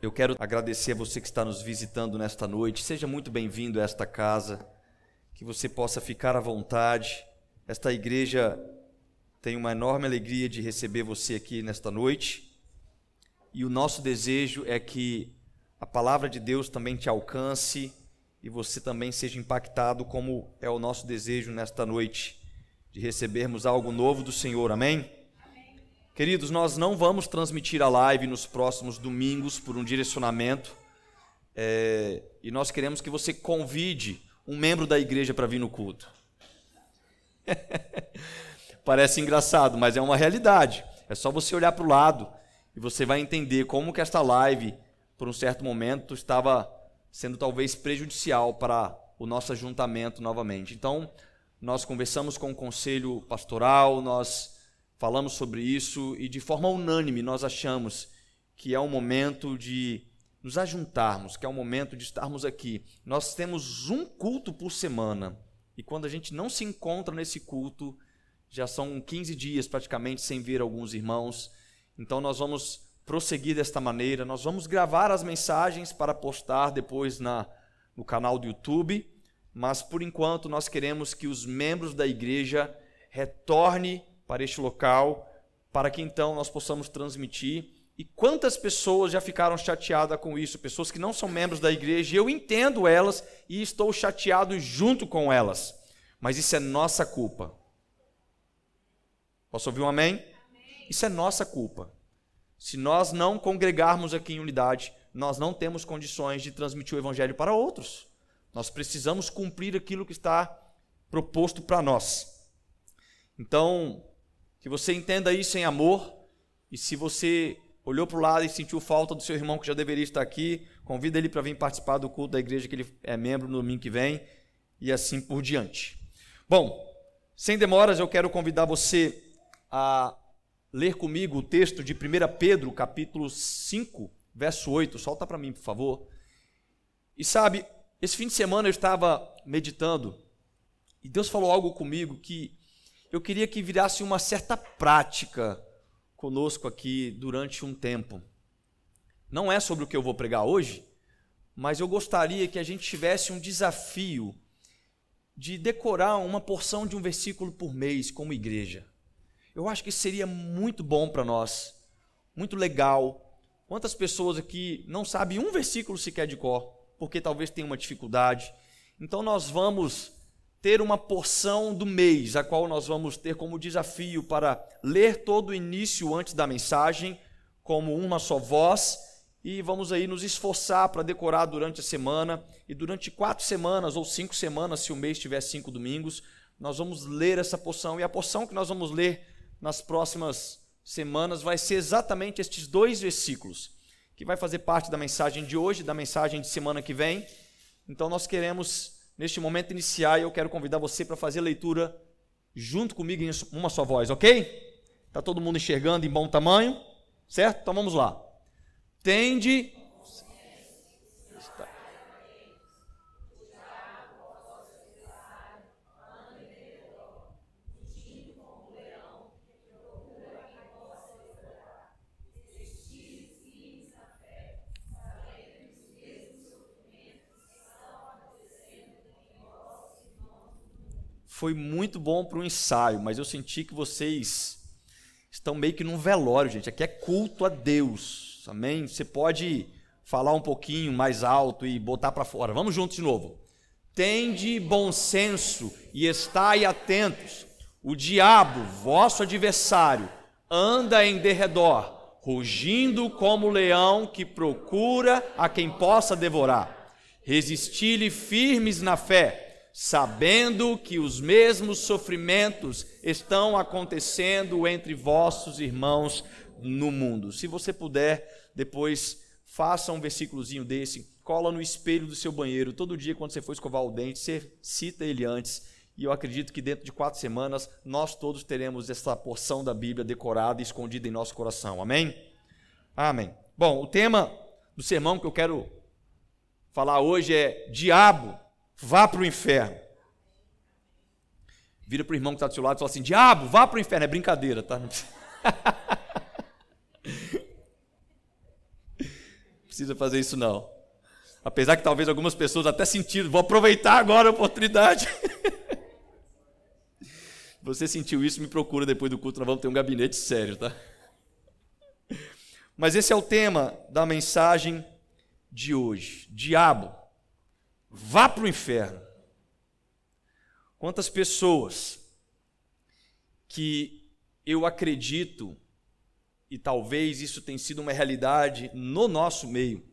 Eu quero agradecer a você que está nos visitando nesta noite. Seja muito bem-vindo a esta casa. Que você possa ficar à vontade. Esta igreja tem uma enorme alegria de receber você aqui nesta noite. E o nosso desejo é que a palavra de Deus também te alcance e você também seja impactado, como é o nosso desejo nesta noite, de recebermos algo novo do Senhor. Amém? Queridos, nós não vamos transmitir a live nos próximos domingos por um direcionamento. É, e nós queremos que você convide um membro da igreja para vir no culto. Parece engraçado, mas é uma realidade. É só você olhar para o lado e você vai entender como que esta live, por um certo momento, estava sendo talvez prejudicial para o nosso ajuntamento novamente. Então, nós conversamos com o conselho pastoral, nós falamos sobre isso e de forma unânime nós achamos que é um momento de nos ajuntarmos, que é um momento de estarmos aqui. Nós temos um culto por semana e quando a gente não se encontra nesse culto, já são 15 dias praticamente sem ver alguns irmãos. Então nós vamos prosseguir desta maneira, nós vamos gravar as mensagens para postar depois na no canal do YouTube, mas por enquanto nós queremos que os membros da igreja retornem para este local, para que então nós possamos transmitir. E quantas pessoas já ficaram chateadas com isso? Pessoas que não são membros da igreja, e eu entendo elas e estou chateado junto com elas. Mas isso é nossa culpa. Posso ouvir um amém? amém? Isso é nossa culpa. Se nós não congregarmos aqui em unidade, nós não temos condições de transmitir o evangelho para outros. Nós precisamos cumprir aquilo que está proposto para nós. Então, que você entenda isso em amor. E se você olhou para o lado e sentiu falta do seu irmão que já deveria estar aqui, convida ele para vir participar do culto da igreja que ele é membro no domingo que vem e assim por diante. Bom, sem demoras, eu quero convidar você a ler comigo o texto de 1 Pedro, capítulo 5, verso 8. Solta para mim, por favor. E sabe, esse fim de semana eu estava meditando e Deus falou algo comigo que eu queria que virasse uma certa prática conosco aqui durante um tempo. Não é sobre o que eu vou pregar hoje, mas eu gostaria que a gente tivesse um desafio de decorar uma porção de um versículo por mês como igreja. Eu acho que seria muito bom para nós, muito legal. Quantas pessoas aqui não sabem um versículo sequer de cor, porque talvez tenham uma dificuldade. Então nós vamos ter uma porção do mês, a qual nós vamos ter como desafio para ler todo o início antes da mensagem, como uma só voz, e vamos aí nos esforçar para decorar durante a semana, e durante quatro semanas ou cinco semanas, se o mês tiver cinco domingos, nós vamos ler essa porção, e a porção que nós vamos ler nas próximas semanas vai ser exatamente estes dois versículos, que vai fazer parte da mensagem de hoje, da mensagem de semana que vem. Então nós queremos neste momento iniciar, eu quero convidar você para fazer a leitura junto comigo em uma só voz, ok? Está todo mundo enxergando em bom tamanho? Certo? Então vamos lá. Tende foi muito bom para o ensaio, mas eu senti que vocês estão meio que num velório, gente. Aqui é culto a Deus, amém? Você pode falar um pouquinho mais alto e botar para fora. Vamos juntos de novo. Tende bom senso e estai atentos. O diabo, vosso adversário, anda em derredor, rugindo como leão que procura a quem possa devorar. Resisti-lhe firmes na fé sabendo que os mesmos sofrimentos estão acontecendo entre vossos irmãos no mundo. Se você puder, depois faça um versículozinho desse, cola no espelho do seu banheiro. Todo dia, quando você for escovar o dente, você cita ele antes. E eu acredito que dentro de quatro semanas nós todos teremos essa porção da Bíblia decorada e escondida em nosso coração. Amém? Amém. Bom, o tema do sermão que eu quero falar hoje é Diabo vá para o inferno. Vira para o irmão que está do seu lado e fala assim: Diabo, vá para o inferno. É brincadeira, tá? Não precisa fazer isso não. Apesar que talvez algumas pessoas até sentiram, vou aproveitar agora a oportunidade. Você sentiu isso, me procura depois do culto, nós vamos ter um gabinete sério, tá? Mas esse é o tema da mensagem de hoje. Diabo, vá para o inferno. Quantas pessoas que eu acredito, e talvez isso tenha sido uma realidade no nosso meio,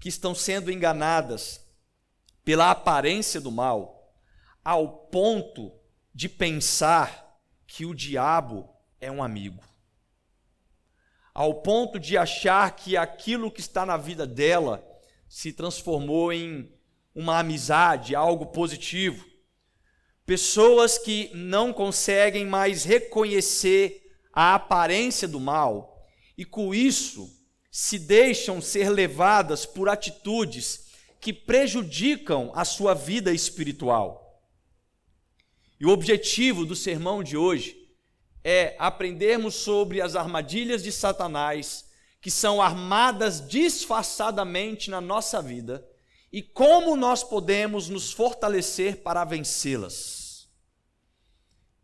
que estão sendo enganadas pela aparência do mal, ao ponto de pensar que o diabo é um amigo. Ao ponto de achar que aquilo que está na vida dela se transformou em uma amizade, algo positivo. Pessoas que não conseguem mais reconhecer a aparência do mal e com isso se deixam ser levadas por atitudes que prejudicam a sua vida espiritual. E o objetivo do sermão de hoje é aprendermos sobre as armadilhas de Satanás que são armadas disfarçadamente na nossa vida e como nós podemos nos fortalecer para vencê-las.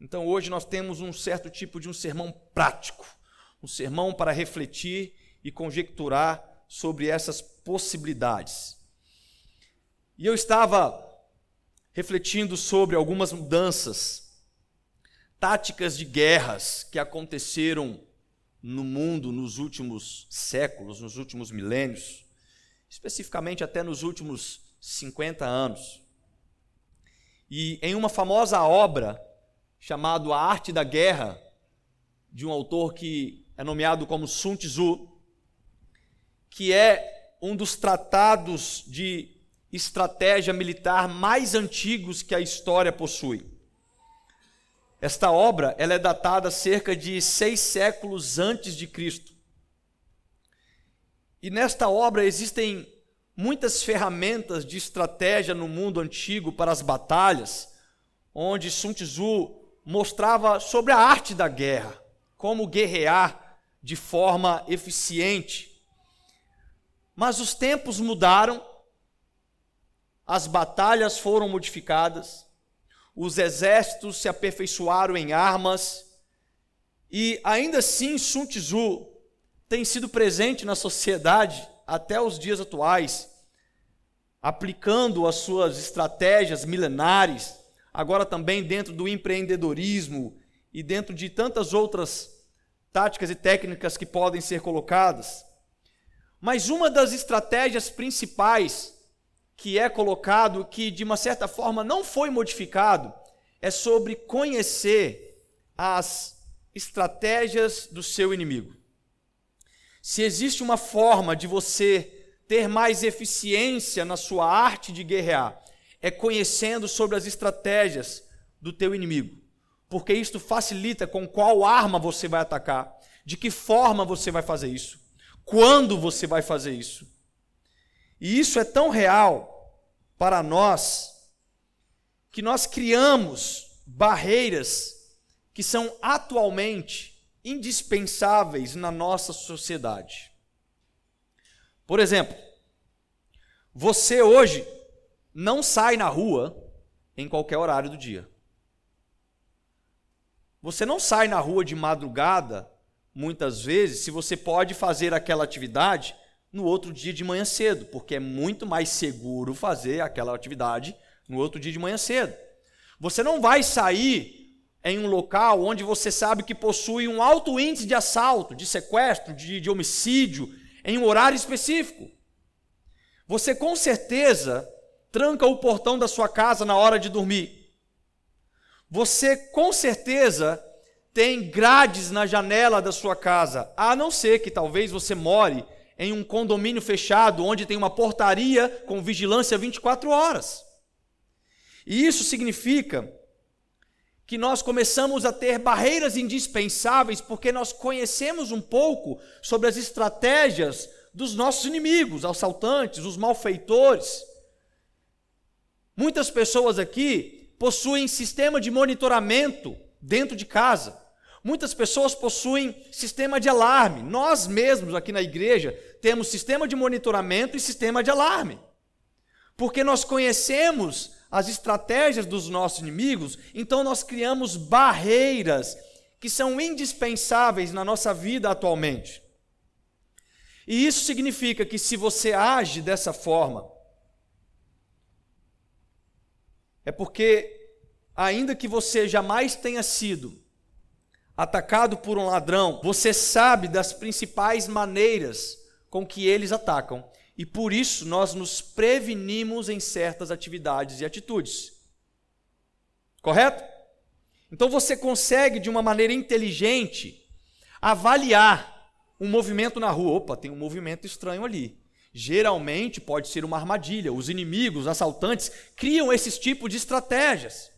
Então hoje nós temos um certo tipo de um sermão prático, um sermão para refletir e conjecturar sobre essas possibilidades. E eu estava refletindo sobre algumas mudanças, táticas de guerras que aconteceram no mundo nos últimos séculos, nos últimos milênios especificamente até nos últimos 50 anos. E em uma famosa obra chamada A Arte da Guerra, de um autor que é nomeado como Sun Tzu, que é um dos tratados de estratégia militar mais antigos que a história possui. Esta obra ela é datada cerca de seis séculos antes de Cristo. E nesta obra existem muitas ferramentas de estratégia no mundo antigo para as batalhas, onde Sun Tzu mostrava sobre a arte da guerra, como guerrear de forma eficiente. Mas os tempos mudaram, as batalhas foram modificadas, os exércitos se aperfeiçoaram em armas, e ainda assim Sun Tzu tem sido presente na sociedade até os dias atuais, aplicando as suas estratégias milenares, agora também dentro do empreendedorismo e dentro de tantas outras táticas e técnicas que podem ser colocadas. Mas uma das estratégias principais que é colocado, que de uma certa forma não foi modificado, é sobre conhecer as estratégias do seu inimigo. Se existe uma forma de você ter mais eficiência na sua arte de guerrear, é conhecendo sobre as estratégias do teu inimigo. Porque isto facilita com qual arma você vai atacar, de que forma você vai fazer isso, quando você vai fazer isso. E isso é tão real para nós que nós criamos barreiras que são atualmente indispensáveis na nossa sociedade. Por exemplo, você hoje não sai na rua em qualquer horário do dia. Você não sai na rua de madrugada, muitas vezes, se você pode fazer aquela atividade no outro dia de manhã cedo, porque é muito mais seguro fazer aquela atividade no outro dia de manhã cedo. Você não vai sair em um local onde você sabe que possui um alto índice de assalto, de sequestro, de, de homicídio, em um horário específico. Você com certeza tranca o portão da sua casa na hora de dormir. Você com certeza tem grades na janela da sua casa, a não ser que talvez você more em um condomínio fechado onde tem uma portaria com vigilância 24 horas. E isso significa que nós começamos a ter barreiras indispensáveis porque nós conhecemos um pouco sobre as estratégias dos nossos inimigos, assaltantes, os malfeitores. Muitas pessoas aqui possuem sistema de monitoramento dentro de casa. Muitas pessoas possuem sistema de alarme. Nós mesmos aqui na igreja temos sistema de monitoramento e sistema de alarme. Porque nós conhecemos as estratégias dos nossos inimigos, então nós criamos barreiras que são indispensáveis na nossa vida atualmente. E isso significa que se você age dessa forma, é porque, ainda que você jamais tenha sido atacado por um ladrão, você sabe das principais maneiras com que eles atacam. E por isso nós nos prevenimos em certas atividades e atitudes. Correto? Então você consegue, de uma maneira inteligente, avaliar um movimento na rua. Opa, tem um movimento estranho ali. Geralmente pode ser uma armadilha. Os inimigos, os assaltantes, criam esses tipos de estratégias.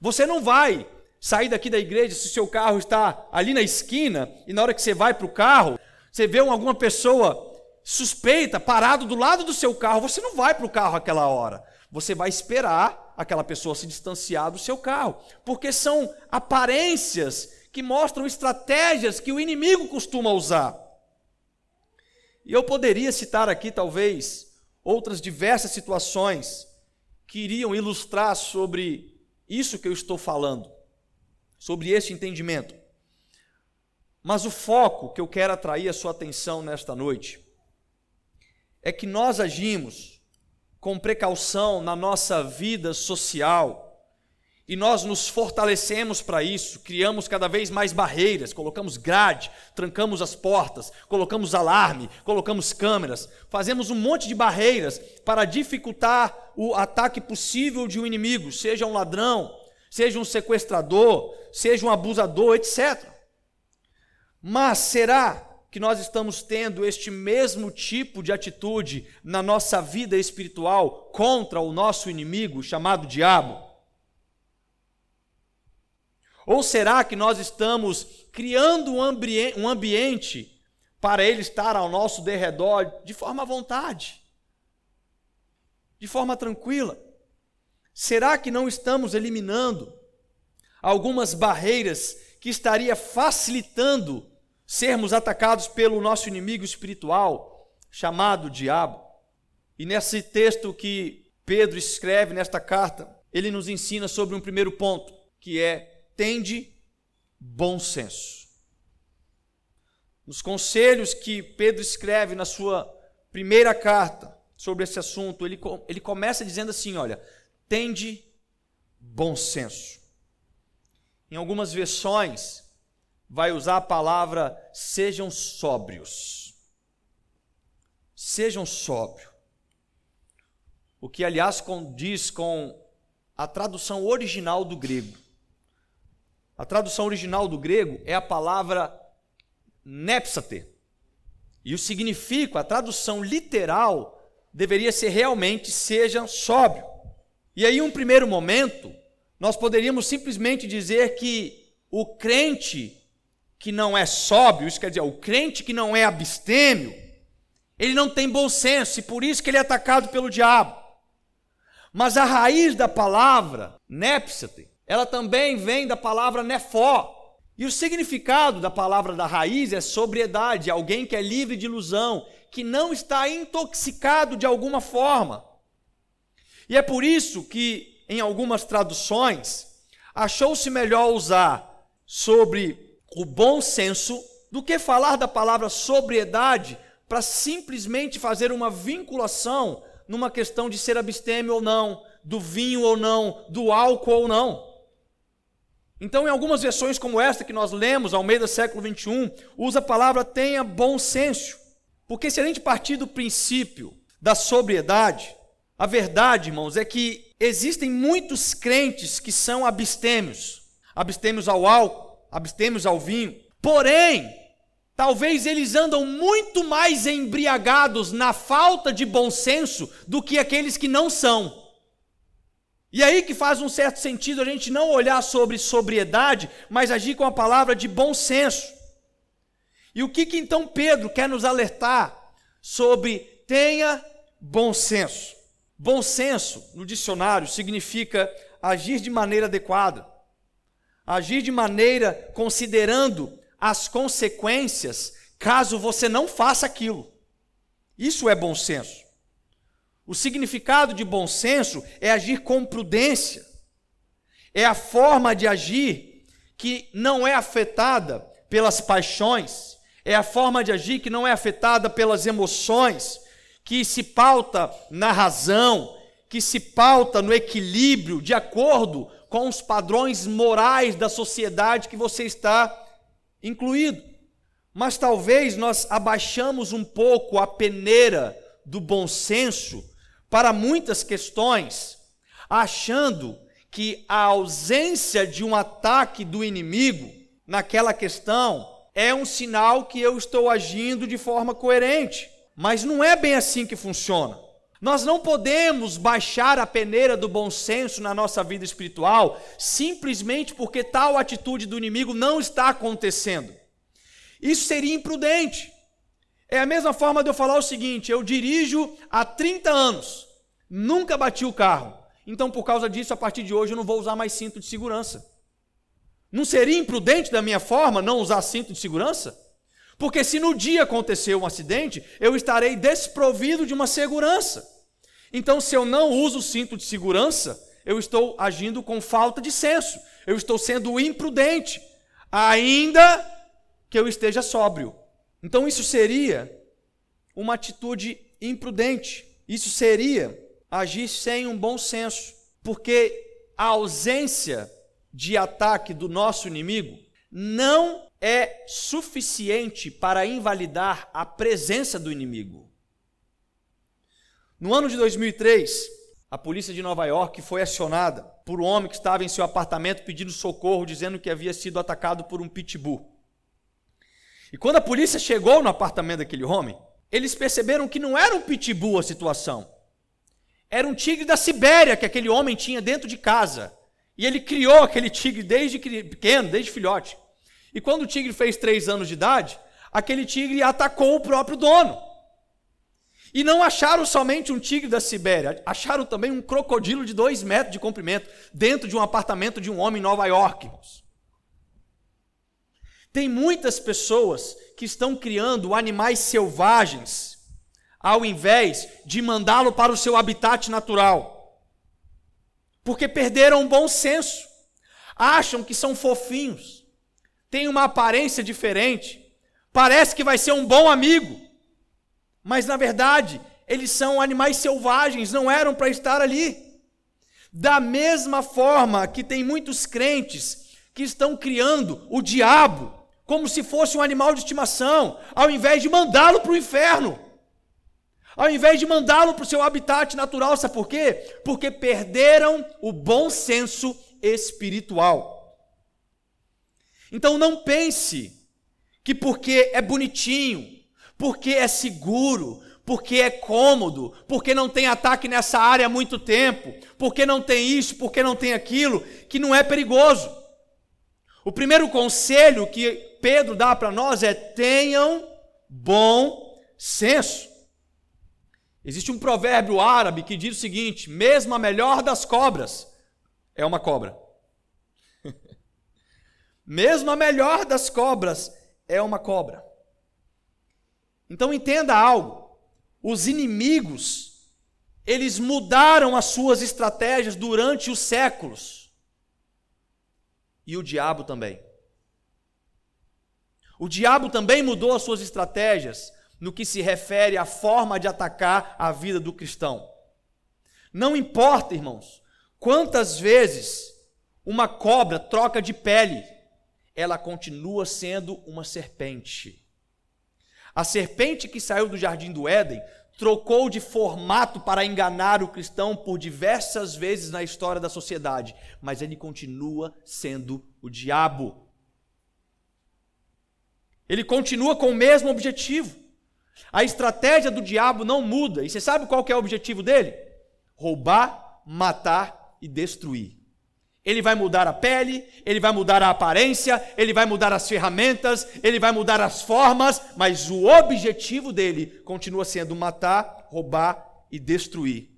Você não vai sair daqui da igreja se o seu carro está ali na esquina e na hora que você vai para o carro, você vê alguma pessoa suspeita parado do lado do seu carro. Você não vai para o carro aquela hora. Você vai esperar aquela pessoa se distanciar do seu carro, porque são aparências que mostram estratégias que o inimigo costuma usar. E eu poderia citar aqui, talvez, outras diversas situações que iriam ilustrar sobre isso que eu estou falando, sobre este entendimento. Mas o foco que eu quero atrair a sua atenção nesta noite é que nós agimos com precaução na nossa vida social e nós nos fortalecemos para isso, criamos cada vez mais barreiras, colocamos grade, trancamos as portas, colocamos alarme, colocamos câmeras, fazemos um monte de barreiras para dificultar o ataque possível de um inimigo, seja um ladrão, seja um sequestrador, seja um abusador, etc. Mas será que nós estamos tendo este mesmo tipo de atitude na nossa vida espiritual contra o nosso inimigo chamado diabo? Ou será que nós estamos criando um, ambiente, um ambiente para ele estar ao nosso derredor de forma à vontade, de forma tranquila? Será que não estamos eliminando algumas barreiras que estaria facilitando sermos atacados pelo nosso inimigo espiritual, chamado diabo? E nesse texto que Pedro escreve nesta carta, ele nos ensina sobre um primeiro ponto, que é tende bom senso. Nos conselhos que Pedro escreve na sua primeira carta sobre esse assunto, ele, ele começa dizendo assim: olha, tende bom senso. Em algumas versões, vai usar a palavra sejam sóbrios. Sejam sóbrios. O que, aliás, condiz com a tradução original do grego. A tradução original do grego é a palavra nepsate. E o significado, a tradução literal, deveria ser realmente seja sóbrio. E aí, um primeiro momento, nós poderíamos simplesmente dizer que o crente que não é sóbrio, isso quer dizer, o crente que não é abstêmio, ele não tem bom senso e por isso que ele é atacado pelo diabo. Mas a raiz da palavra, nepsate, ela também vem da palavra nefó. E o significado da palavra da raiz é sobriedade, alguém que é livre de ilusão, que não está intoxicado de alguma forma. E é por isso que, em algumas traduções, achou-se melhor usar sobre o bom senso do que falar da palavra sobriedade para simplesmente fazer uma vinculação numa questão de ser abstêmio ou não, do vinho ou não, do álcool ou não. Então, em algumas versões como esta que nós lemos, ao meio do século 21, usa a palavra tenha bom senso. Porque se a gente partir do princípio da sobriedade, a verdade, irmãos, é que existem muitos crentes que são abstêmios, abstêmios ao álcool, abstêmios ao vinho. Porém, talvez eles andam muito mais embriagados na falta de bom senso do que aqueles que não são. E aí que faz um certo sentido a gente não olhar sobre sobriedade, mas agir com a palavra de bom senso. E o que, que então Pedro quer nos alertar sobre tenha bom senso? Bom senso, no dicionário, significa agir de maneira adequada, Agir de maneira considerando as consequências caso você não faça aquilo. Isso é bom senso. O significado de bom senso é agir com prudência. É a forma de agir que não é afetada pelas paixões, é a forma de agir que não é afetada pelas emoções, que se pauta na razão, que se pauta no equilíbrio, de acordo com os padrões morais da sociedade que você está incluído. Mas talvez nós abaixamos um pouco a peneira do bom senso para muitas questões, achando que a ausência de um ataque do inimigo naquela questão é um sinal que eu estou agindo de forma coerente. Mas não é bem assim que funciona. Nós não podemos baixar a peneira do bom senso na nossa vida espiritual simplesmente porque tal atitude do inimigo não está acontecendo. Isso seria imprudente. É a mesma forma de eu falar o seguinte: eu dirijo há 30 anos, nunca bati o carro. Então, por causa disso, a partir de hoje eu não vou usar mais cinto de segurança. Não seria imprudente da minha forma não usar cinto de segurança? Porque se no dia acontecer um acidente, eu estarei desprovido de uma segurança. Então, se eu não uso o cinto de segurança, eu estou agindo com falta de senso. Eu estou sendo imprudente, ainda que eu esteja sóbrio. Então, isso seria uma atitude imprudente. Isso seria agir sem um bom senso, porque a ausência de ataque do nosso inimigo não é suficiente para invalidar a presença do inimigo. No ano de 2003, a polícia de Nova York foi acionada por um homem que estava em seu apartamento pedindo socorro, dizendo que havia sido atacado por um pitbull. E quando a polícia chegou no apartamento daquele homem, eles perceberam que não era um pitbull a situação. Era um tigre da Sibéria que aquele homem tinha dentro de casa. E ele criou aquele tigre desde pequeno, desde filhote. E quando o tigre fez três anos de idade, aquele tigre atacou o próprio dono. E não acharam somente um tigre da Sibéria, acharam também um crocodilo de dois metros de comprimento dentro de um apartamento de um homem em Nova York. Tem muitas pessoas que estão criando animais selvagens, ao invés de mandá-lo para o seu habitat natural porque perderam o bom senso, acham que são fofinhos, têm uma aparência diferente, parece que vai ser um bom amigo, mas na verdade eles são animais selvagens, não eram para estar ali. Da mesma forma que tem muitos crentes que estão criando o diabo como se fosse um animal de estimação, ao invés de mandá-lo para o inferno. Ao invés de mandá-lo para o seu habitat natural, sabe por quê? Porque perderam o bom senso espiritual. Então não pense que porque é bonitinho, porque é seguro, porque é cômodo, porque não tem ataque nessa área há muito tempo, porque não tem isso, porque não tem aquilo, que não é perigoso. O primeiro conselho que Pedro dá para nós é: tenham bom senso. Existe um provérbio árabe que diz o seguinte: mesmo a melhor das cobras é uma cobra. mesmo a melhor das cobras é uma cobra. Então entenda algo: os inimigos, eles mudaram as suas estratégias durante os séculos. E o diabo também. O diabo também mudou as suas estratégias no que se refere à forma de atacar a vida do cristão. Não importa, irmãos, quantas vezes uma cobra troca de pele, ela continua sendo uma serpente. A serpente que saiu do jardim do Éden trocou de formato para enganar o cristão por diversas vezes na história da sociedade, mas ele continua sendo o diabo. Ele continua com o mesmo objetivo. A estratégia do diabo não muda. E você sabe qual é o objetivo dele? Roubar, matar e destruir. Ele vai mudar a pele, ele vai mudar a aparência, ele vai mudar as ferramentas, ele vai mudar as formas, mas o objetivo dele continua sendo matar, roubar e destruir.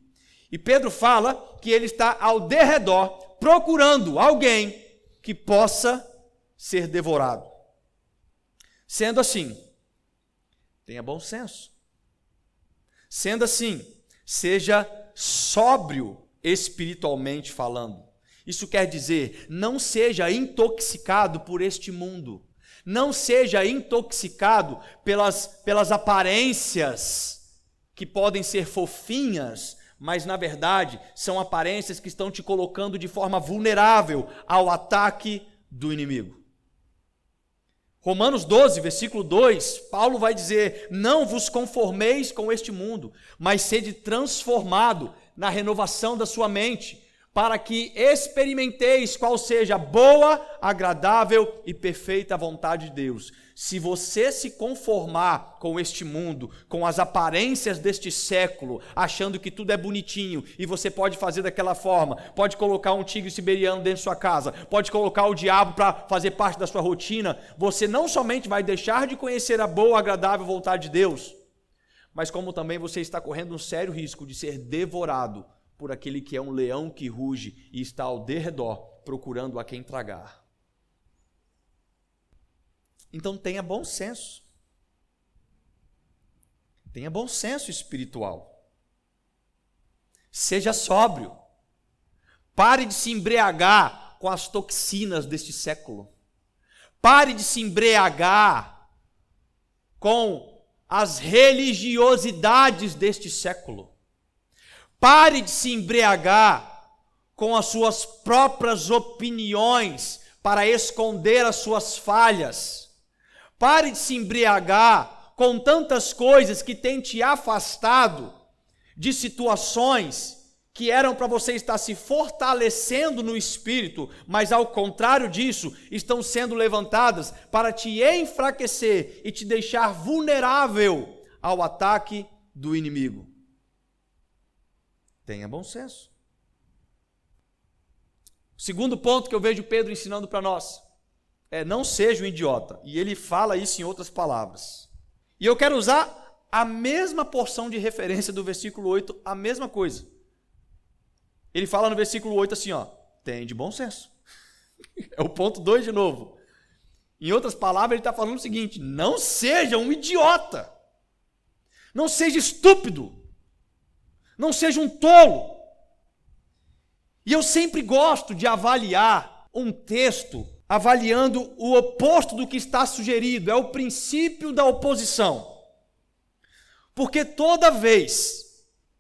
E Pedro fala que ele está ao derredor procurando alguém que possa ser devorado. Sendo assim, tenha bom senso. Sendo assim, seja sóbrio espiritualmente falando. Isso quer dizer, não seja intoxicado por este mundo. Não seja intoxicado pelas, pelas aparências que podem ser fofinhas, mas na verdade são aparências que estão te colocando de forma vulnerável ao ataque do inimigo. Romanos 12, versículo 2, Paulo vai dizer: Não vos conformeis com este mundo, mas sede transformado na renovação da sua mente, para que experimenteis qual seja a boa, agradável e perfeita vontade de Deus. Se você se conformar com este mundo, com as aparências deste século, achando que tudo é bonitinho e você pode fazer daquela forma, pode colocar um tigre siberiano dentro de sua casa, pode colocar o diabo para fazer parte da sua rotina, você não somente vai deixar de conhecer a boa, agradável vontade de Deus, mas como também você está correndo um sério risco de ser devorado por aquele que é um leão que ruge e está ao derredor procurando a quem tragar. Então tenha bom senso. Tenha bom senso espiritual. Seja sóbrio. Pare de se embriagar com as toxinas deste século. Pare de se embriagar com as religiosidades deste século. Pare de se embriagar com as suas próprias opiniões para esconder as suas falhas. Pare de se embriagar com tantas coisas que têm te afastado de situações que eram para você estar se fortalecendo no espírito, mas ao contrário disso, estão sendo levantadas para te enfraquecer e te deixar vulnerável ao ataque do inimigo. Tenha bom senso. Segundo ponto que eu vejo Pedro ensinando para nós é, não seja um idiota. E ele fala isso em outras palavras. E eu quero usar a mesma porção de referência do versículo 8, a mesma coisa. Ele fala no versículo 8 assim, ó, tem de bom senso. é o ponto 2 de novo. Em outras palavras, ele está falando o seguinte: não seja um idiota. Não seja estúpido. Não seja um tolo. E eu sempre gosto de avaliar um texto avaliando o oposto do que está sugerido, é o princípio da oposição. Porque toda vez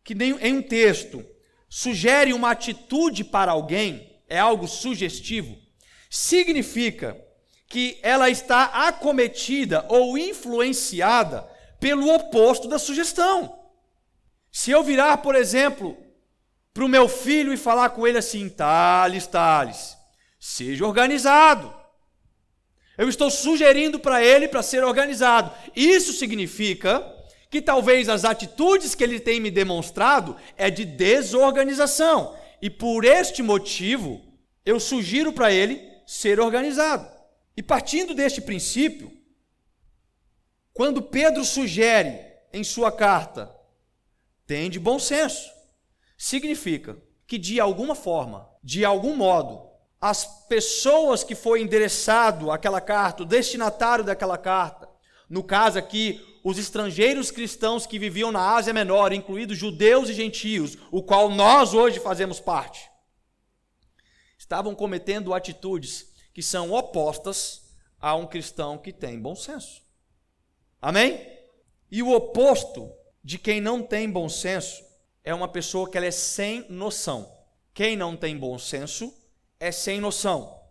que em um texto sugere uma atitude para alguém, é algo sugestivo, significa que ela está acometida ou influenciada pelo oposto da sugestão. Se eu virar, por exemplo, para o meu filho e falar com ele assim, Thales, Thales, Seja organizado. Eu estou sugerindo para ele para ser organizado. Isso significa que talvez as atitudes que ele tem me demonstrado é de desorganização. E por este motivo, eu sugiro para ele ser organizado. E partindo deste princípio, quando Pedro sugere em sua carta, tem de bom senso, significa que de alguma forma, de algum modo, as pessoas que foi endereçado aquela carta, o destinatário daquela carta, no caso aqui, os estrangeiros cristãos que viviam na Ásia Menor, incluídos judeus e gentios, o qual nós hoje fazemos parte, estavam cometendo atitudes que são opostas a um cristão que tem bom senso. Amém? E o oposto de quem não tem bom senso é uma pessoa que ela é sem noção. Quem não tem bom senso é sem noção.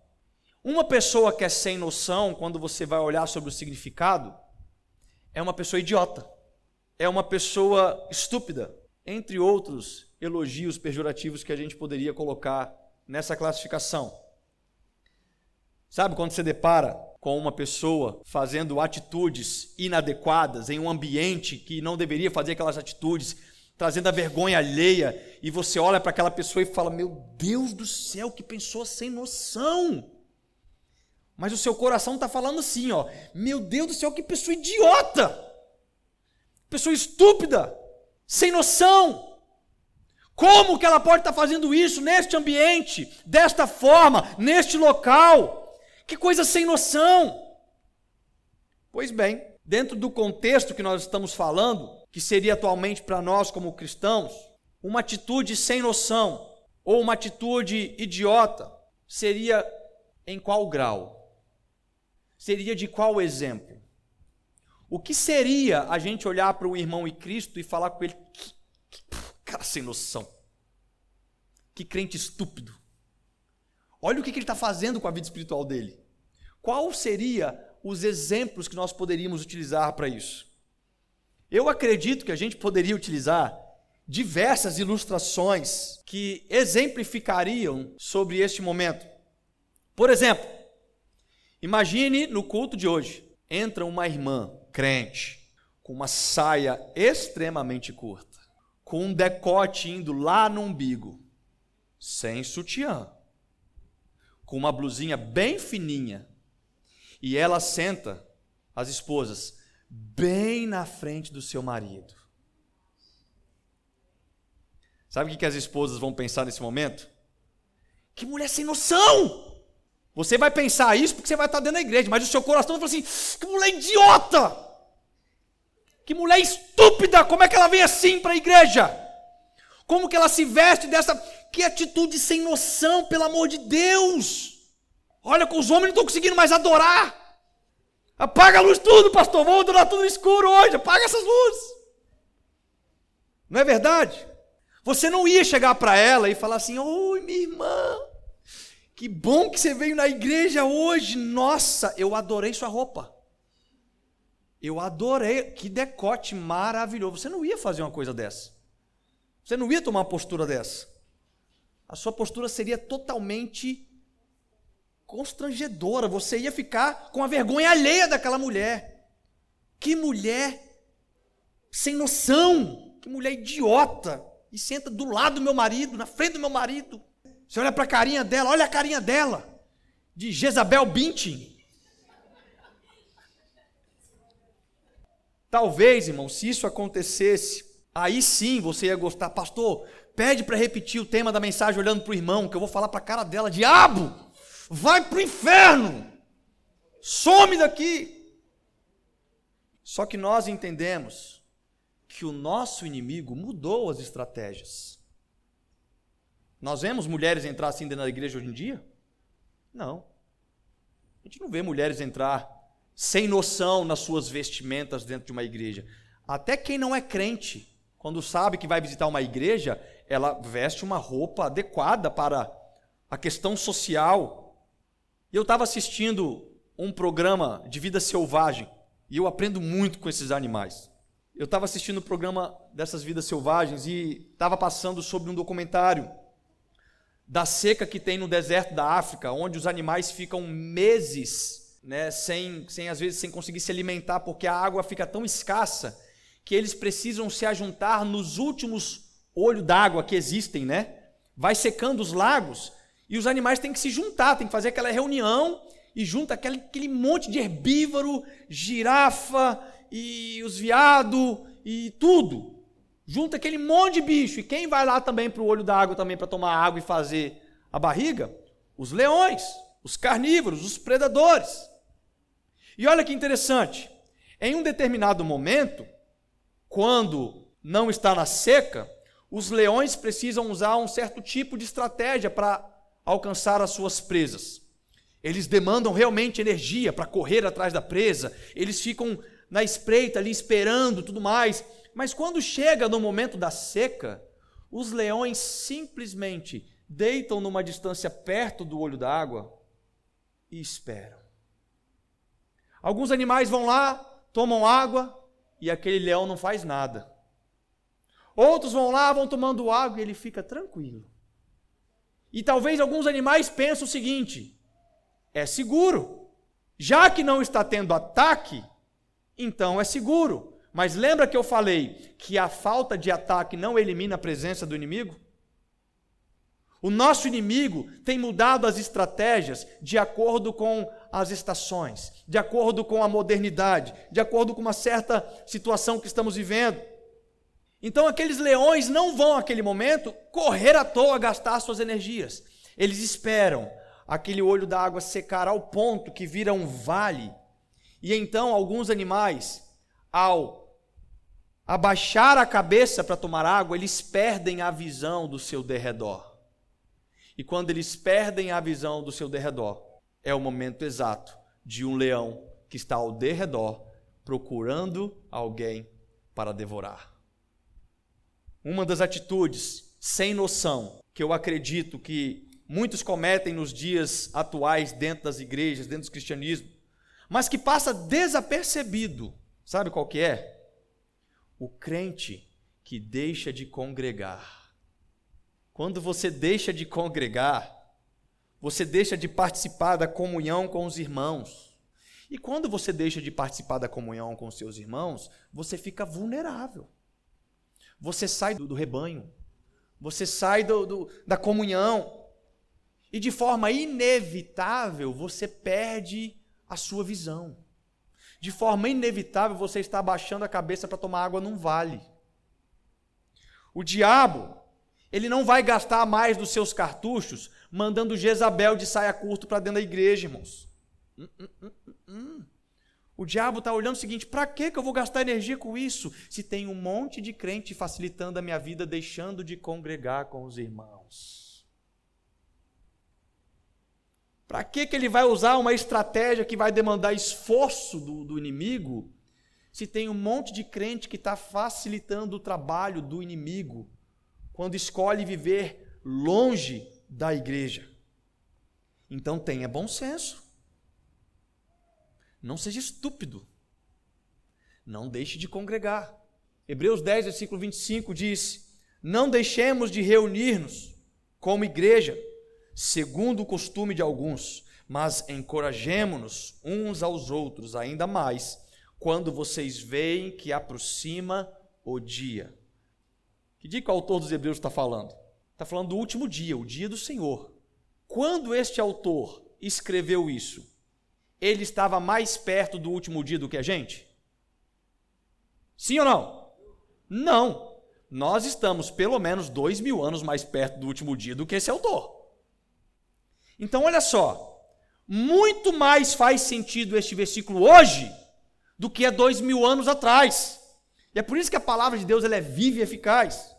Uma pessoa que é sem noção, quando você vai olhar sobre o significado, é uma pessoa idiota, é uma pessoa estúpida, entre outros elogios pejorativos que a gente poderia colocar nessa classificação. Sabe quando você depara com uma pessoa fazendo atitudes inadequadas em um ambiente que não deveria fazer aquelas atitudes, trazendo a vergonha alheia, e você olha para aquela pessoa e fala: Meu Deus do céu, que pessoa sem noção. Mas o seu coração está falando assim: ó, Meu Deus do céu, que pessoa idiota, pessoa estúpida, sem noção. Como que ela pode estar fazendo isso neste ambiente, desta forma, neste local? Que coisa sem noção! Pois bem, dentro do contexto que nós estamos falando, que seria atualmente para nós como cristãos, uma atitude sem noção ou uma atitude idiota seria em qual grau? Seria de qual exemplo? O que seria a gente olhar para o irmão e Cristo e falar com ele, que, que, cara sem noção, que crente estúpido. Olha o que, que ele está fazendo com a vida espiritual dele. Qual seria os exemplos que nós poderíamos utilizar para isso? Eu acredito que a gente poderia utilizar diversas ilustrações que exemplificariam sobre este momento. Por exemplo, imagine no culto de hoje, entra uma irmã crente com uma saia extremamente curta, com um decote indo lá no umbigo, sem sutiã, com uma blusinha bem fininha, e ela senta as esposas bem na frente do seu marido. Sabe o que as esposas vão pensar nesse momento? Que mulher sem noção! Você vai pensar isso porque você vai estar dentro da igreja, mas o seu coração vai falar assim: que mulher idiota! Que mulher estúpida! Como é que ela vem assim para a igreja? Como que ela se veste dessa. Que atitude sem noção, pelo amor de Deus! Olha, com os homens não estão conseguindo mais adorar. Apaga a luz tudo, pastor. Vamos adorar tudo escuro hoje. Apaga essas luzes. Não é verdade? Você não ia chegar para ela e falar assim: Oi, minha irmã. Que bom que você veio na igreja hoje. Nossa, eu adorei sua roupa. Eu adorei. Que decote maravilhoso. Você não ia fazer uma coisa dessa. Você não ia tomar uma postura dessa. A sua postura seria totalmente constrangedora. Você ia ficar com a vergonha alheia daquela mulher. Que mulher sem noção. Que mulher idiota. E senta do lado do meu marido, na frente do meu marido. Você olha para a carinha dela, olha a carinha dela, de Jezabel Bintin. Talvez, irmão, se isso acontecesse, aí sim você ia gostar. Pastor, pede para repetir o tema da mensagem olhando para o irmão, que eu vou falar para a cara dela: Diabo, vai para o inferno, some daqui. Só que nós entendemos que o nosso inimigo mudou as estratégias. Nós vemos mulheres entrar assim dentro da igreja hoje em dia? Não. A gente não vê mulheres entrar sem noção nas suas vestimentas dentro de uma igreja. Até quem não é crente, quando sabe que vai visitar uma igreja, ela veste uma roupa adequada para a questão social. E eu estava assistindo um programa de vida selvagem e eu aprendo muito com esses animais. Eu estava assistindo o um programa dessas vidas selvagens e estava passando sobre um documentário da seca que tem no deserto da África, onde os animais ficam meses, né, sem, sem às vezes sem conseguir se alimentar, porque a água fica tão escassa que eles precisam se ajuntar nos últimos olhos d'água que existem, né? Vai secando os lagos e os animais têm que se juntar, tem que fazer aquela reunião e junta aquele, aquele monte de herbívoro, girafa e os viados e tudo. Junta aquele monte de bicho. E quem vai lá também para o olho da água também para tomar água e fazer a barriga? Os leões, os carnívoros, os predadores. E olha que interessante. Em um determinado momento, quando não está na seca, os leões precisam usar um certo tipo de estratégia para alcançar as suas presas. Eles demandam realmente energia para correr atrás da presa, eles ficam na espreita ali esperando tudo mais. Mas quando chega no momento da seca, os leões simplesmente deitam numa distância perto do olho da água e esperam. Alguns animais vão lá, tomam água e aquele leão não faz nada. Outros vão lá, vão tomando água e ele fica tranquilo. E talvez alguns animais pensem o seguinte: é seguro. Já que não está tendo ataque, então é seguro. Mas lembra que eu falei que a falta de ataque não elimina a presença do inimigo? O nosso inimigo tem mudado as estratégias de acordo com as estações, de acordo com a modernidade, de acordo com uma certa situação que estamos vivendo. Então aqueles leões não vão naquele momento correr à toa gastar suas energias. Eles esperam aquele olho da água secar ao ponto que vira um vale. E então alguns animais, ao abaixar a cabeça para tomar água, eles perdem a visão do seu derredor. E quando eles perdem a visão do seu derredor, é o momento exato de um leão que está ao derredor procurando alguém para devorar. Uma das atitudes sem noção que eu acredito que muitos cometem nos dias atuais dentro das igrejas, dentro do cristianismo, mas que passa desapercebido. Sabe qual que é? O crente que deixa de congregar. Quando você deixa de congregar, você deixa de participar da comunhão com os irmãos. E quando você deixa de participar da comunhão com seus irmãos, você fica vulnerável. Você sai do, do rebanho. Você sai do, do, da comunhão. E de forma inevitável, você perde a sua visão. De forma inevitável, você está abaixando a cabeça para tomar água num vale. O diabo, ele não vai gastar mais dos seus cartuchos mandando Jezabel de saia curto para dentro da igreja, irmãos. Hum, hum, hum, o diabo está olhando o seguinte: para que eu vou gastar energia com isso? Se tem um monte de crente facilitando a minha vida, deixando de congregar com os irmãos. Para que, ele vai usar uma estratégia que vai demandar esforço do, do inimigo, se tem um monte de crente que está facilitando o trabalho do inimigo, quando escolhe viver longe da igreja? Então tenha bom senso. Não seja estúpido. Não deixe de congregar. Hebreus 10, versículo 25 diz: Não deixemos de reunir-nos como igreja segundo o costume de alguns, mas encorajemo-nos uns aos outros ainda mais, quando vocês veem que aproxima o dia. Que dia que o autor dos Hebreus está falando? Está falando do último dia, o dia do Senhor. Quando este autor escreveu isso, ele estava mais perto do último dia do que a gente? Sim ou não? Não. Nós estamos pelo menos dois mil anos mais perto do último dia do que esse autor. Então, olha só, muito mais faz sentido este versículo hoje do que há dois mil anos atrás. E é por isso que a palavra de Deus ela é viva e eficaz.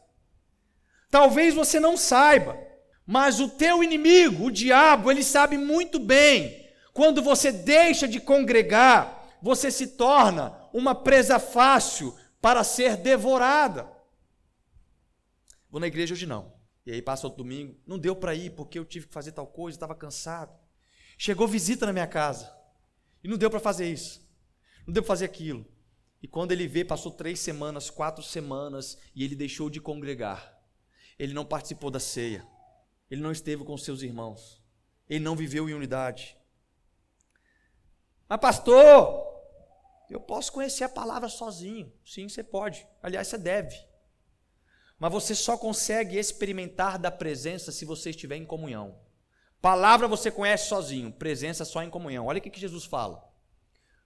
Talvez você não saiba, mas o teu inimigo, o diabo, ele sabe muito bem. Quando você deixa de congregar, você se torna uma presa fácil para ser devorada. Vou na igreja hoje não. E aí passa outro domingo, não deu para ir porque eu tive que fazer tal coisa, estava cansado. Chegou visita na minha casa e não deu para fazer isso, não deu para fazer aquilo. E quando ele vê, passou três semanas, quatro semanas e ele deixou de congregar. Ele não participou da ceia, ele não esteve com seus irmãos, ele não viveu em unidade. Mas, pastor, eu posso conhecer a palavra sozinho. Sim, você pode. Aliás, você deve. Mas você só consegue experimentar da presença se você estiver em comunhão. Palavra você conhece sozinho, presença só em comunhão. Olha o que Jesus fala.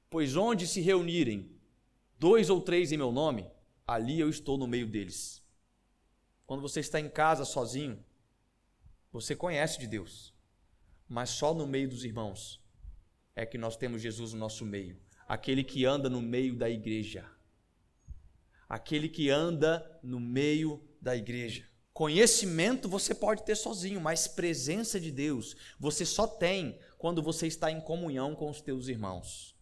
Pois onde se reunirem dois ou três em meu nome, ali eu estou no meio deles. Quando você está em casa sozinho, você conhece de Deus, mas só no meio dos irmãos é que nós temos Jesus no nosso meio, aquele que anda no meio da igreja aquele que anda no meio da igreja. Conhecimento você pode ter sozinho, mas presença de Deus você só tem quando você está em comunhão com os teus irmãos.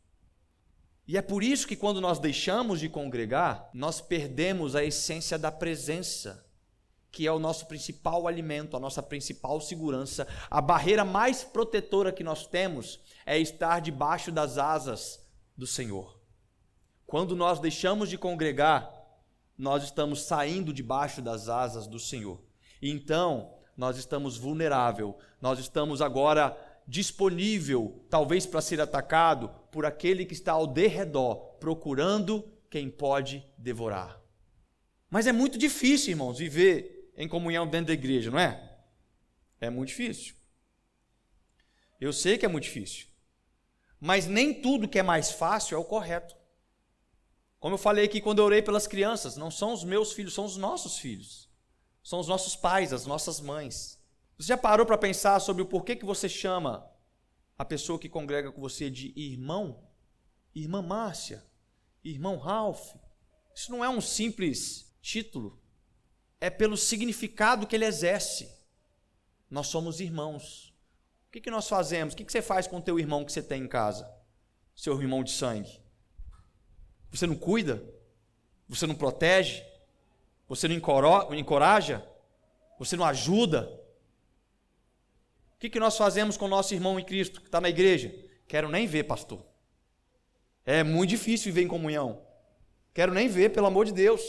E é por isso que quando nós deixamos de congregar, nós perdemos a essência da presença, que é o nosso principal alimento, a nossa principal segurança. A barreira mais protetora que nós temos é estar debaixo das asas do Senhor. Quando nós deixamos de congregar, nós estamos saindo debaixo das asas do Senhor. Então, nós estamos vulnerável, nós estamos agora disponível, talvez para ser atacado por aquele que está ao derredor, procurando quem pode devorar. Mas é muito difícil, irmãos, viver em comunhão dentro da igreja, não é? É muito difícil. Eu sei que é muito difícil. Mas nem tudo que é mais fácil é o correto. Como eu falei aqui quando eu orei pelas crianças, não são os meus filhos, são os nossos filhos. São os nossos pais, as nossas mães. Você já parou para pensar sobre o porquê que você chama a pessoa que congrega com você de irmão? Irmã Márcia, irmão Ralph. Isso não é um simples título, é pelo significado que ele exerce. Nós somos irmãos. O que, que nós fazemos? O que, que você faz com o teu irmão que você tem em casa? Seu irmão de sangue. Você não cuida? Você não protege? Você não encoraja? Você não ajuda? O que, que nós fazemos com o nosso irmão em Cristo que está na igreja? Quero nem ver, pastor. É muito difícil viver em comunhão. Quero nem ver, pelo amor de Deus.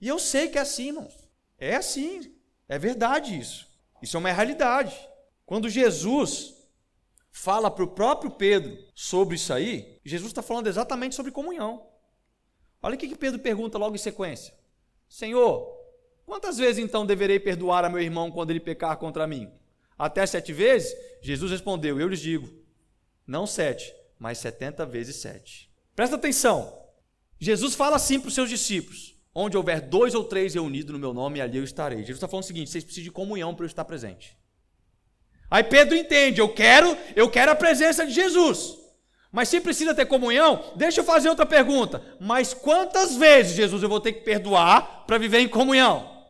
E eu sei que é assim, irmãos. É assim. É verdade isso. Isso é uma realidade. Quando Jesus fala para o próprio Pedro sobre isso aí, Jesus está falando exatamente sobre comunhão. Olha o que Pedro pergunta logo em sequência: Senhor, quantas vezes então deverei perdoar a meu irmão quando ele pecar contra mim? Até sete vezes? Jesus respondeu: Eu lhes digo, não sete, mas setenta vezes sete. Presta atenção. Jesus fala assim para os seus discípulos: Onde houver dois ou três reunidos no meu nome, ali eu estarei. Jesus está falando o seguinte: vocês precisam de comunhão para eu estar presente. Aí Pedro entende: eu quero, eu quero a presença de Jesus. Mas se precisa ter comunhão, deixa eu fazer outra pergunta. Mas quantas vezes, Jesus, eu vou ter que perdoar para viver em comunhão?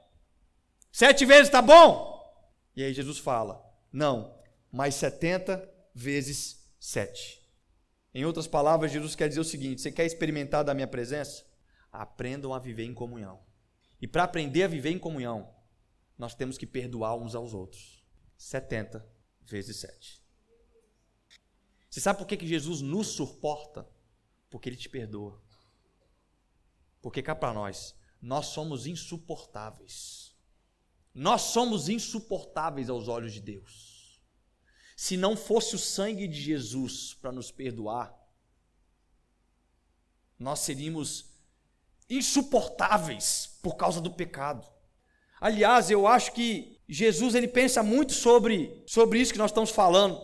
Sete vezes está bom? E aí Jesus fala: não, mas setenta vezes sete. Em outras palavras, Jesus quer dizer o seguinte: você quer experimentar da minha presença? Aprendam a viver em comunhão. E para aprender a viver em comunhão, nós temos que perdoar uns aos outros. 70 vezes 7. Você sabe por que, que Jesus nos suporta? Porque Ele te perdoa. Porque cá para nós, nós somos insuportáveis. Nós somos insuportáveis aos olhos de Deus. Se não fosse o sangue de Jesus para nos perdoar, nós seríamos insuportáveis por causa do pecado. Aliás, eu acho que Jesus ele pensa muito sobre, sobre isso que nós estamos falando.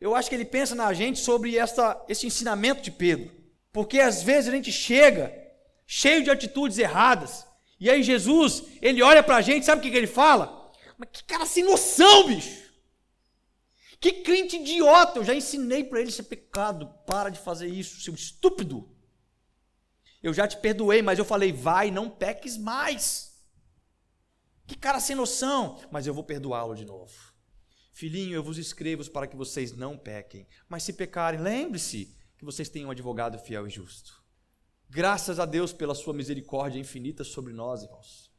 Eu acho que ele pensa na gente sobre essa, esse ensinamento de Pedro. Porque às vezes a gente chega cheio de atitudes erradas. E aí Jesus, ele olha para a gente, sabe o que, que ele fala? Mas que cara sem noção, bicho! Que crente idiota! Eu já ensinei para ele é pecado. Para de fazer isso, seu estúpido. Eu já te perdoei, mas eu falei, vai, não peques mais. Que cara sem noção, mas eu vou perdoá-lo de novo. Filhinho, eu vos escrevo para que vocês não pequem, mas se pecarem, lembre-se que vocês têm um advogado fiel e justo. Graças a Deus pela sua misericórdia infinita sobre nós, irmãos.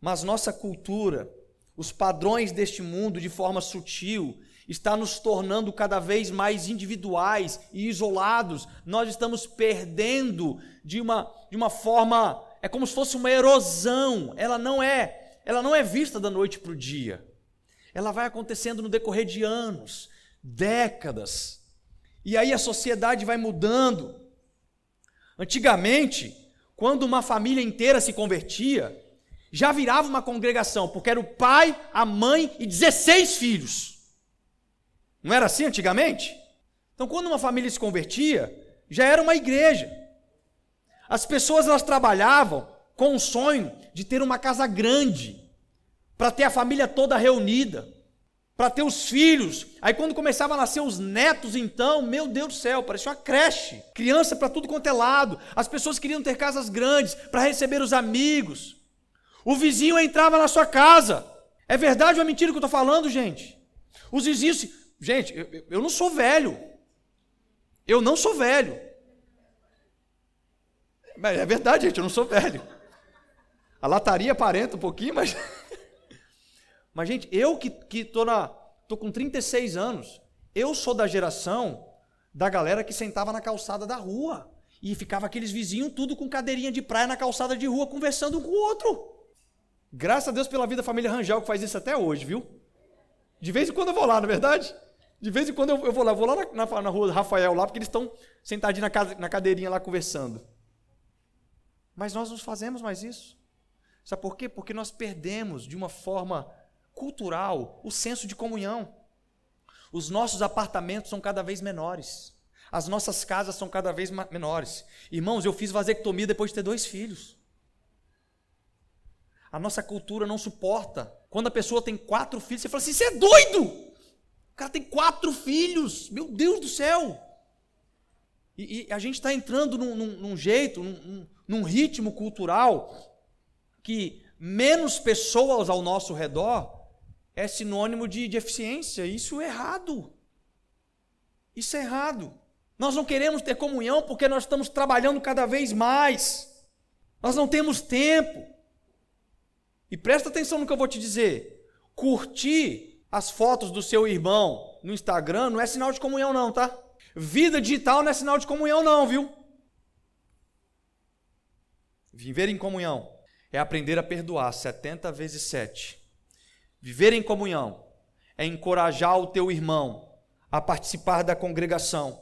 Mas nossa cultura, os padrões deste mundo, de forma sutil, está nos tornando cada vez mais individuais e isolados. Nós estamos perdendo de uma, de uma forma, é como se fosse uma erosão. Ela não é, ela não é vista da noite para o dia. Ela vai acontecendo no decorrer de anos, décadas. E aí a sociedade vai mudando. Antigamente, quando uma família inteira se convertia, já virava uma congregação, porque era o pai, a mãe e 16 filhos. Não era assim antigamente? Então, quando uma família se convertia, já era uma igreja. As pessoas elas trabalhavam com o sonho de ter uma casa grande, para ter a família toda reunida, para ter os filhos. Aí quando começava a nascer os netos, então, meu Deus do céu, parecia uma creche. Criança para tudo quanto é lado. As pessoas queriam ter casas grandes para receber os amigos. O vizinho entrava na sua casa. É verdade ou é mentira que eu estou falando, gente? Os vizinhos Gente, eu, eu não sou velho. Eu não sou velho. Mas é verdade, gente, eu não sou velho. A lataria aparenta um pouquinho, mas. Mas, gente, eu que, que tô, na, tô com 36 anos, eu sou da geração da galera que sentava na calçada da rua. E ficava aqueles vizinhos tudo com cadeirinha de praia na calçada de rua, conversando um com o outro. Graças a Deus pela vida da família Rangel que faz isso até hoje, viu? De vez em quando eu vou lá, na é verdade? De vez em quando eu, eu vou lá, vou lá na, na, na, rua Rafael lá, porque eles estão sentadinhos na, na cadeirinha lá conversando. Mas nós não fazemos mais isso. Sabe por quê? Porque nós perdemos de uma forma cultural o senso de comunhão. Os nossos apartamentos são cada vez menores. as nossas casas são cada vez menores. Irmãos, eu fiz vasectomia depois de ter dois filhos. A nossa cultura não suporta. Quando a pessoa tem quatro filhos, você fala assim: você é doido! O cara tem quatro filhos, meu Deus do céu! E, e a gente está entrando num, num, num jeito, num, num ritmo cultural que menos pessoas ao nosso redor é sinônimo de, de eficiência. Isso é errado. Isso é errado. Nós não queremos ter comunhão porque nós estamos trabalhando cada vez mais. Nós não temos tempo. E presta atenção no que eu vou te dizer. Curtir as fotos do seu irmão no Instagram não é sinal de comunhão, não, tá? Vida digital não é sinal de comunhão, não, viu? Viver em comunhão é aprender a perdoar 70 vezes 7. Viver em comunhão é encorajar o teu irmão a participar da congregação.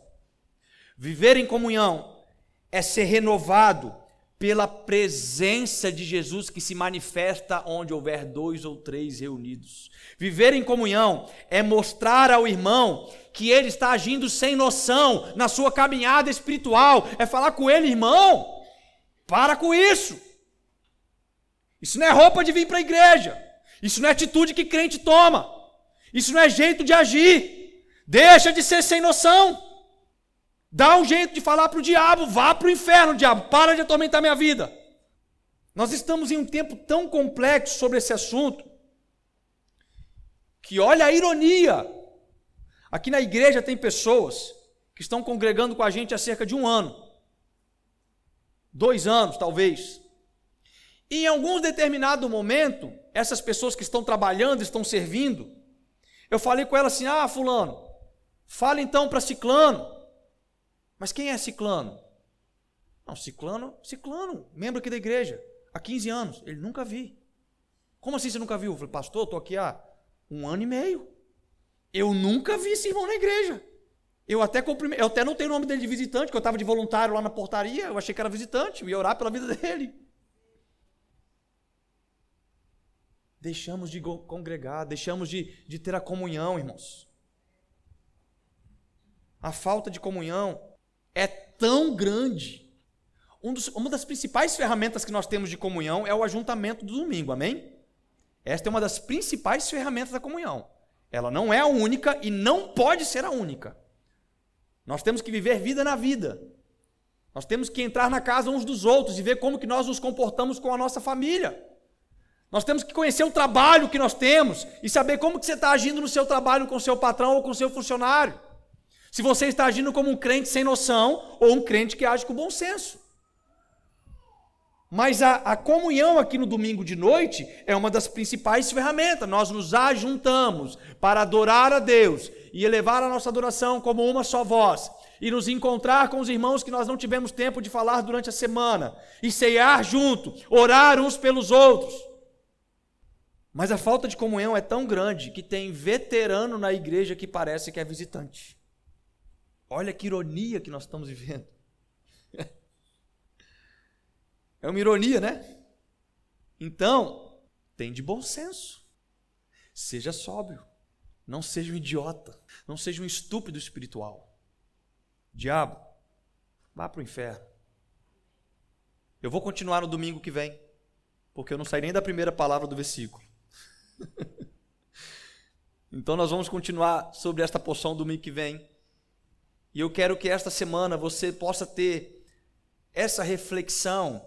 Viver em comunhão é ser renovado pela presença de Jesus que se manifesta onde houver dois ou três reunidos. Viver em comunhão é mostrar ao irmão que ele está agindo sem noção na sua caminhada espiritual, é falar com ele, irmão, para com isso. Isso não é roupa de vir para a igreja. Isso não é atitude que crente toma. Isso não é jeito de agir. Deixa de ser sem noção. Dá um jeito de falar para o diabo: vá para o inferno, diabo, para de atormentar minha vida. Nós estamos em um tempo tão complexo sobre esse assunto que olha a ironia. Aqui na igreja tem pessoas que estão congregando com a gente há cerca de um ano, dois anos talvez. E em algum determinado momento, essas pessoas que estão trabalhando, estão servindo, eu falei com ela assim: ah, Fulano, fala então para Ciclano. Mas quem é Ciclano? Não, Ciclano, Ciclano, membro aqui da igreja, há 15 anos. Ele nunca vi. Como assim você nunca viu? Eu falei, pastor, estou aqui há um ano e meio. Eu nunca vi esse irmão na igreja. Eu até cumprime... eu até não tenho o nome dele de visitante, porque eu estava de voluntário lá na portaria, eu achei que era visitante, eu ia orar pela vida dele. Deixamos de congregar, deixamos de, de ter a comunhão, irmãos. A falta de comunhão é tão grande. Um dos, uma das principais ferramentas que nós temos de comunhão é o ajuntamento do domingo, amém? Esta é uma das principais ferramentas da comunhão. Ela não é a única e não pode ser a única. Nós temos que viver vida na vida. Nós temos que entrar na casa uns dos outros e ver como que nós nos comportamos com a nossa família. Nós temos que conhecer o trabalho que nós temos e saber como que você está agindo no seu trabalho com o seu patrão ou com o seu funcionário. Se você está agindo como um crente sem noção ou um crente que age com bom senso. Mas a, a, comunhão aqui no domingo de noite é uma das principais ferramentas. Nós nos ajuntamos para adorar a Deus e elevar a nossa adoração como uma só voz. E nos encontrar com os irmãos que nós não tivemos tempo de falar durante a semana. E ceiar junto, orar uns pelos outros. Mas a falta de comunhão é tão grande que tem veterano na igreja que parece que é visitante. Olha que ironia que nós estamos vivendo. É uma ironia, né? Então, tem de bom senso. Seja sóbrio. Não seja um idiota. Não seja um estúpido espiritual. Diabo, vá para o inferno. Eu vou continuar no domingo que vem, porque eu não saí nem da primeira palavra do versículo. então nós vamos continuar sobre esta porção domingo que vem. E eu quero que esta semana você possa ter essa reflexão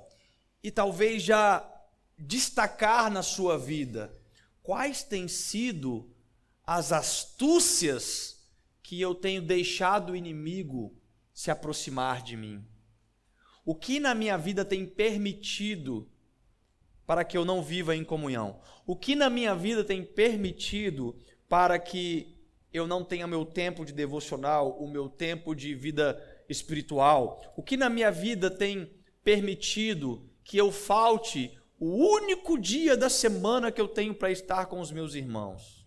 e talvez já destacar na sua vida quais têm sido as astúcias que eu tenho deixado o inimigo se aproximar de mim. O que na minha vida tem permitido para que eu não viva em comunhão? O que na minha vida tem permitido para que eu não tenha meu tempo de devocional, o meu tempo de vida espiritual? O que na minha vida tem permitido que eu falte o único dia da semana que eu tenho para estar com os meus irmãos?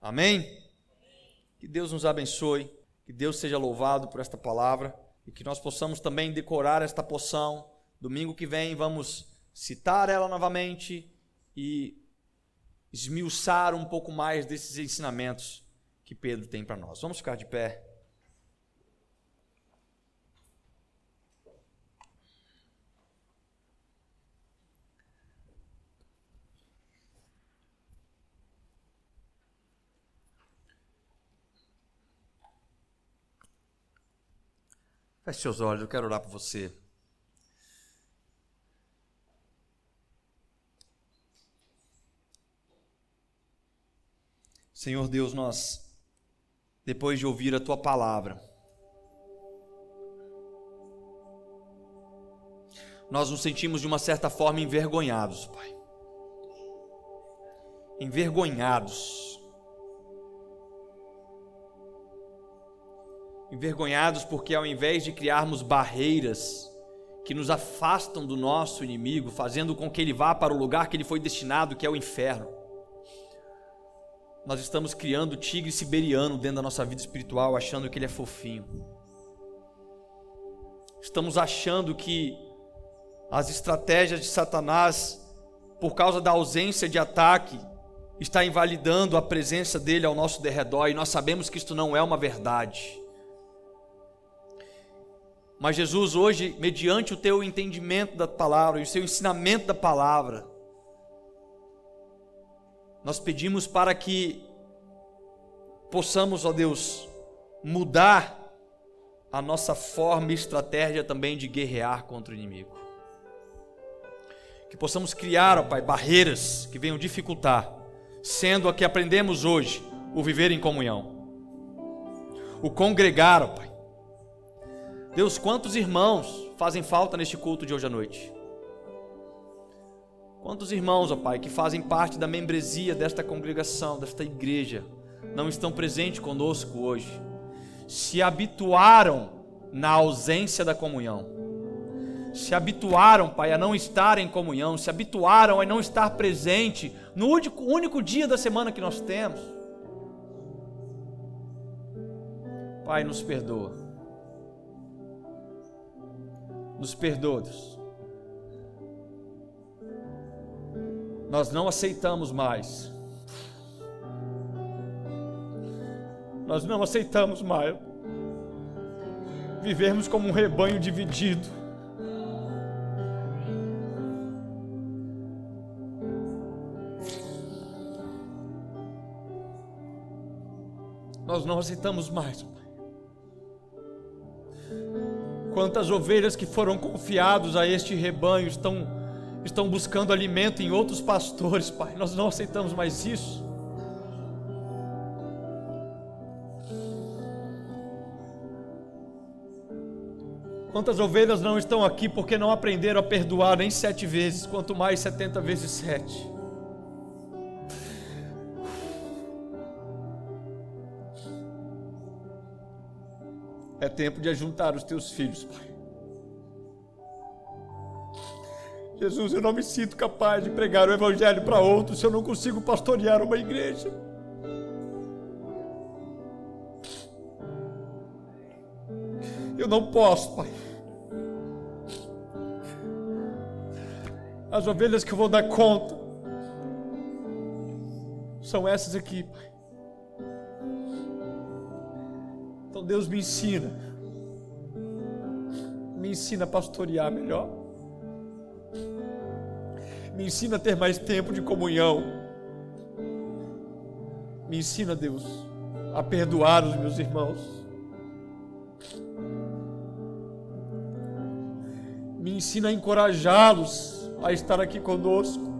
Amém? Que Deus nos abençoe, que Deus seja louvado por esta palavra e que nós possamos também decorar esta poção Domingo que vem vamos citar ela novamente e esmiuçar um pouco mais desses ensinamentos que Pedro tem para nós. Vamos ficar de pé. Feche seus olhos, eu quero orar por você. Senhor Deus, nós, depois de ouvir a tua palavra, nós nos sentimos de uma certa forma envergonhados, Pai. Envergonhados envergonhados porque ao invés de criarmos barreiras que nos afastam do nosso inimigo, fazendo com que ele vá para o lugar que ele foi destinado, que é o inferno, nós estamos criando tigre siberiano dentro da nossa vida espiritual, achando que ele é fofinho. Estamos achando que as estratégias de Satanás, por causa da ausência de ataque, está invalidando a presença dele ao nosso derredor, e nós sabemos que isto não é uma verdade. Mas Jesus, hoje, mediante o teu entendimento da palavra e o seu ensinamento da palavra, nós pedimos para que possamos, ó Deus, mudar a nossa forma e estratégia também de guerrear contra o inimigo. Que possamos criar, ó Pai, barreiras que venham dificultar, sendo a que aprendemos hoje, o viver em comunhão, o congregar, ó Pai Deus, quantos irmãos fazem falta neste culto de hoje à noite? Quantos irmãos, ó Pai, que fazem parte da membresia desta congregação, desta igreja, não estão presentes conosco hoje? Se habituaram na ausência da comunhão. Se habituaram, Pai, a não estar em comunhão, se habituaram a não estar presente no único, único dia da semana que nós temos. Pai, nos perdoa nos perdoa, Deus. Nós não aceitamos mais. Nós não aceitamos mais vivermos como um rebanho dividido. Nós não aceitamos mais. Quantas ovelhas que foram confiados a este rebanho estão, estão buscando alimento em outros pastores, Pai. Nós não aceitamos mais isso. Quantas ovelhas não estão aqui porque não aprenderam a perdoar nem sete vezes, quanto mais setenta vezes sete? É tempo de ajuntar os teus filhos, Pai. Jesus, eu não me sinto capaz de pregar o Evangelho para outros se eu não consigo pastorear uma igreja. Eu não posso, Pai. As ovelhas que eu vou dar conta são essas aqui, Pai. Então Deus me ensina. Me ensina a pastorear melhor. Me ensina a ter mais tempo de comunhão. Me ensina, Deus, a perdoar os meus irmãos. Me ensina a encorajá-los a estar aqui conosco.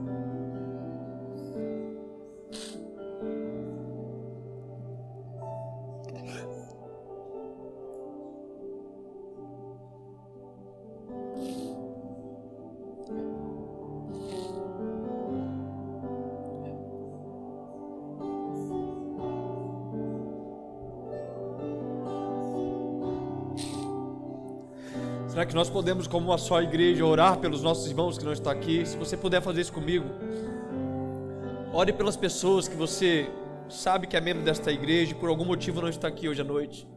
Será que nós podemos, como uma só igreja, orar pelos nossos irmãos que não estão aqui? Se você puder fazer isso comigo, ore pelas pessoas que você sabe que é membro desta igreja e por algum motivo não está aqui hoje à noite.